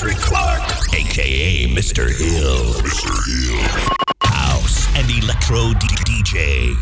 Patrick Clark, aka Mr. Hill. Mr. Hill. House and Electro DJ.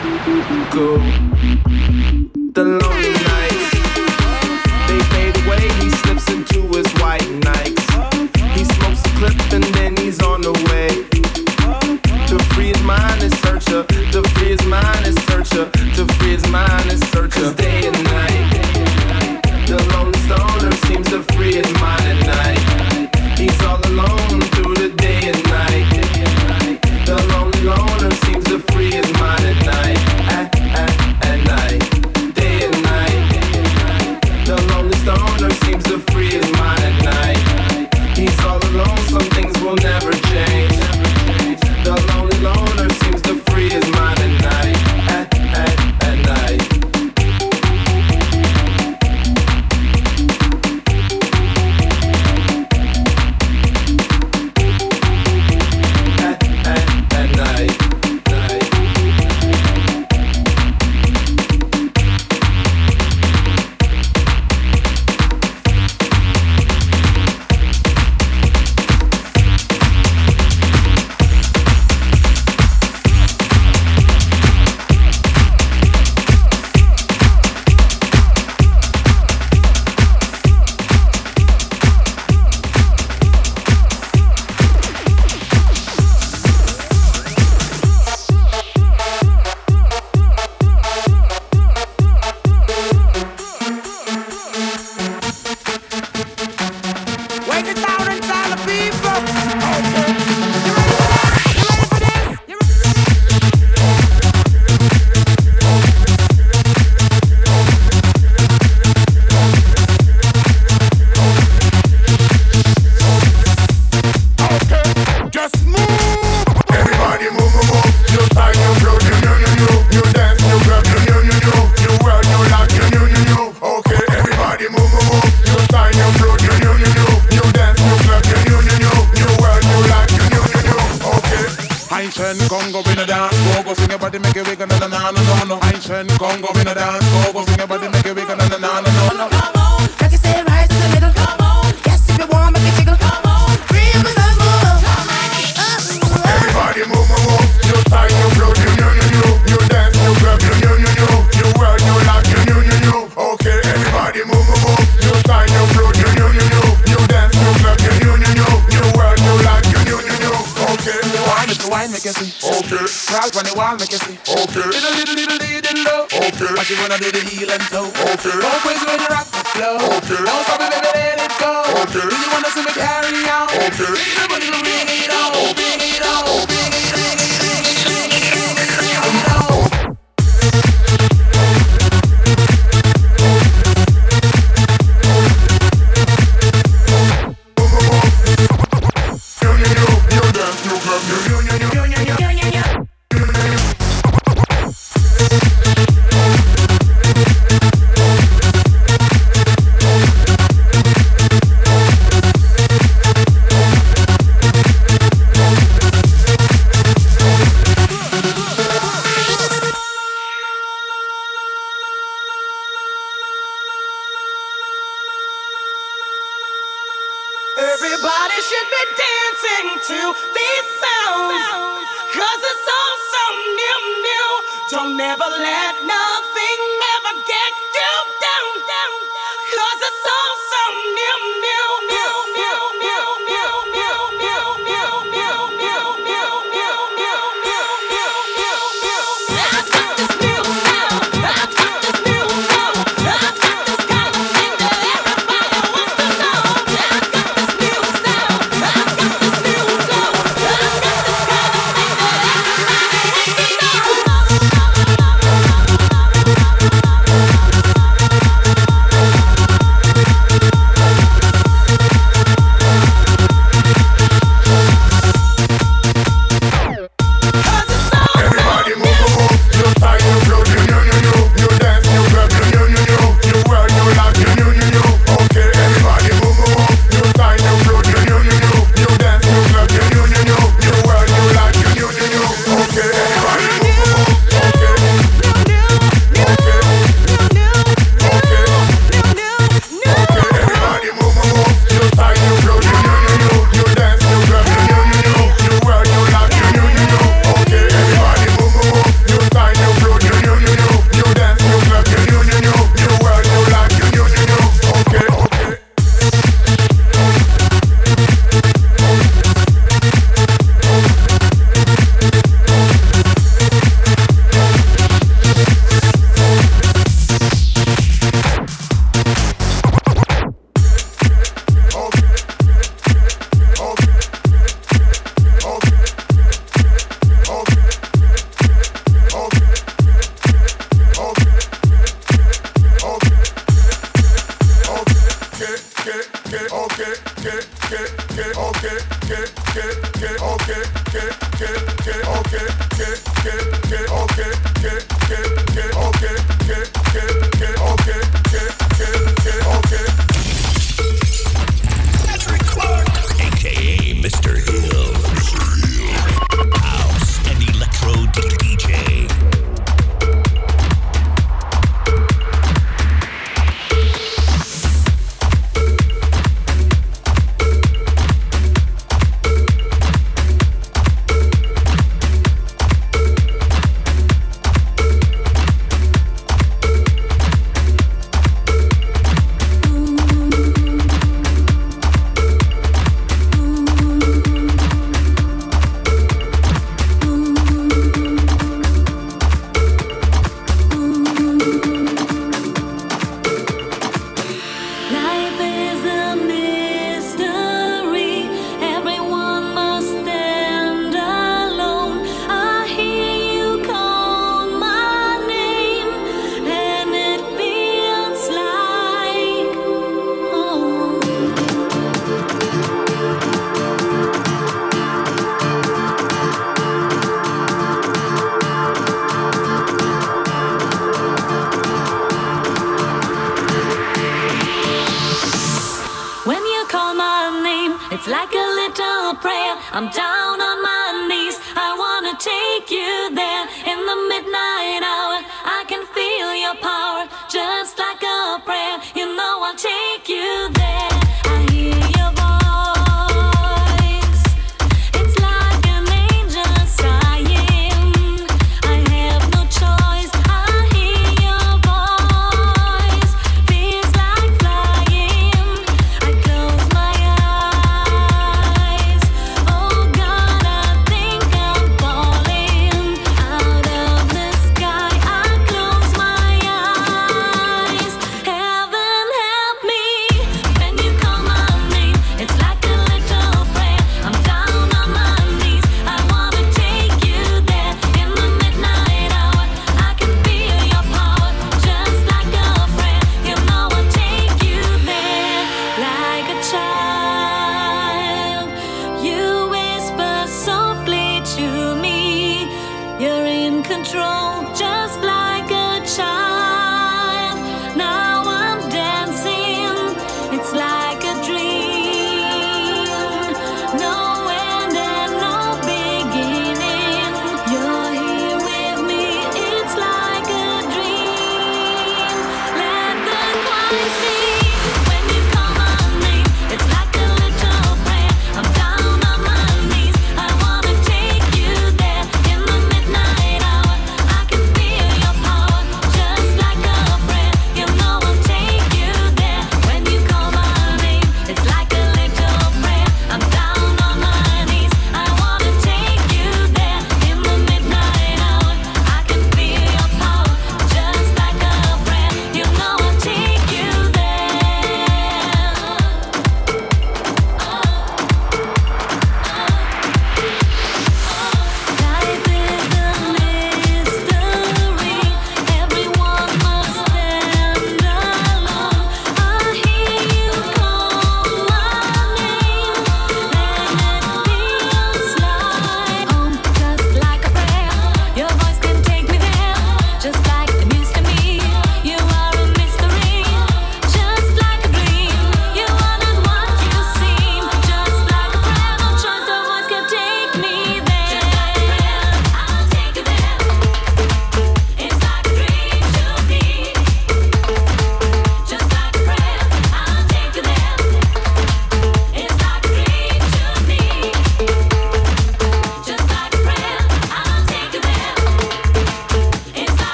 Cool,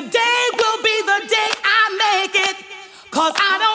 Today will be the day I make it, cause I don't.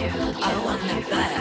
you. I want it back.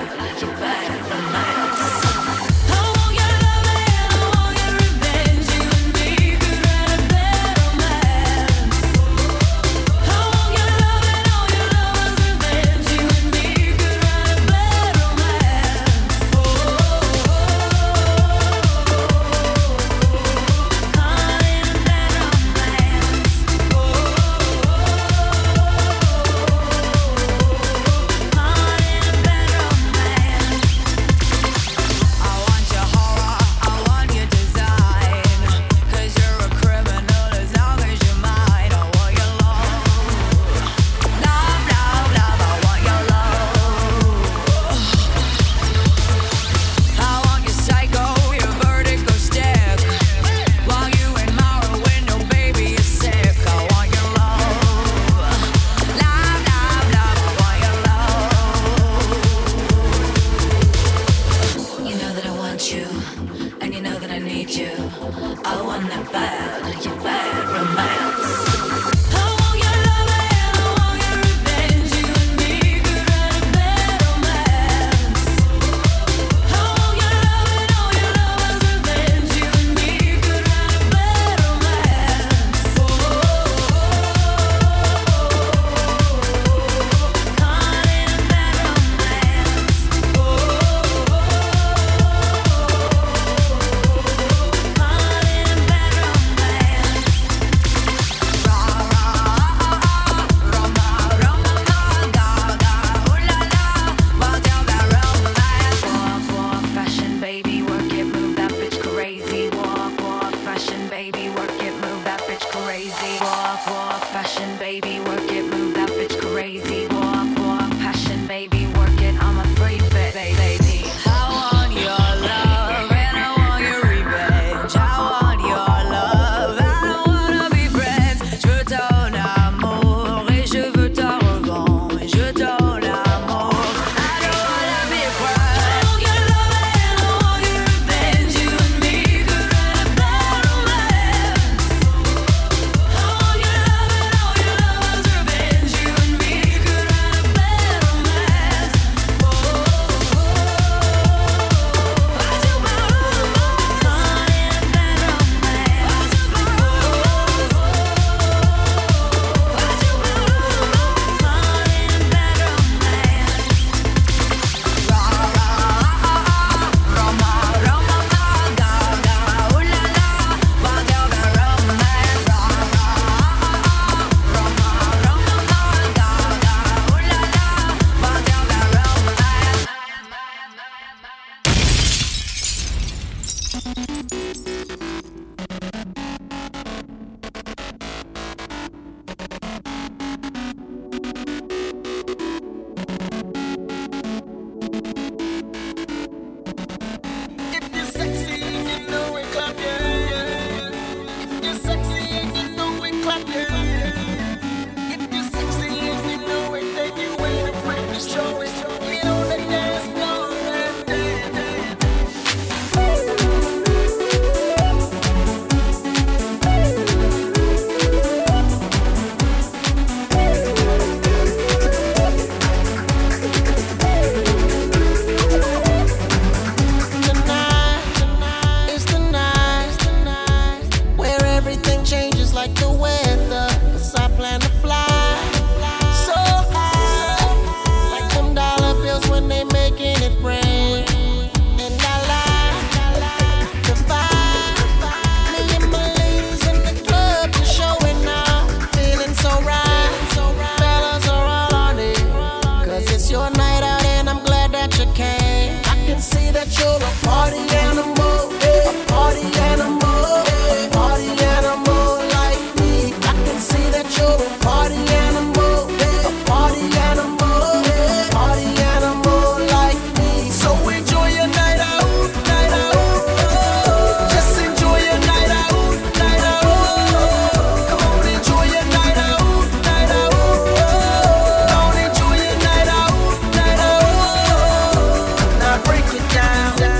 Down.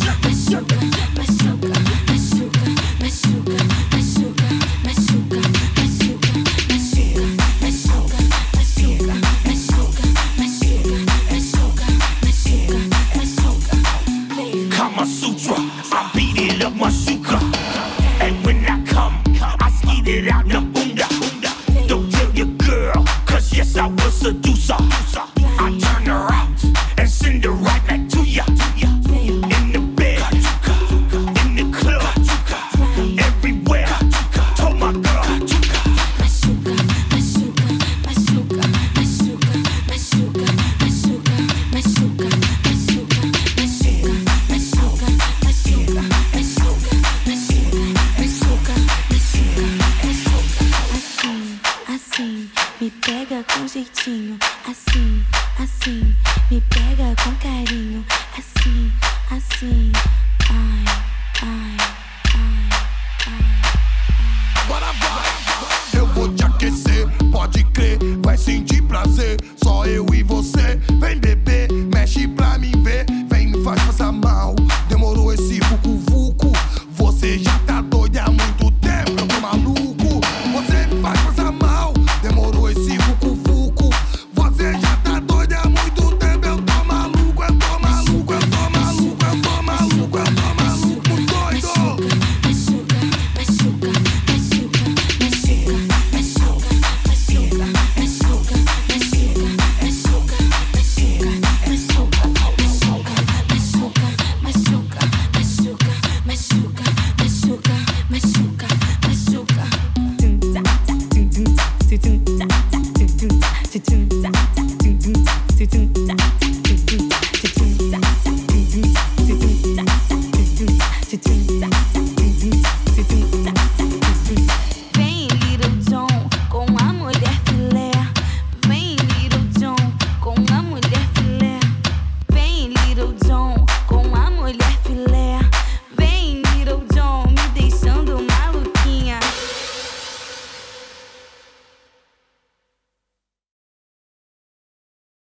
Shirt. Kama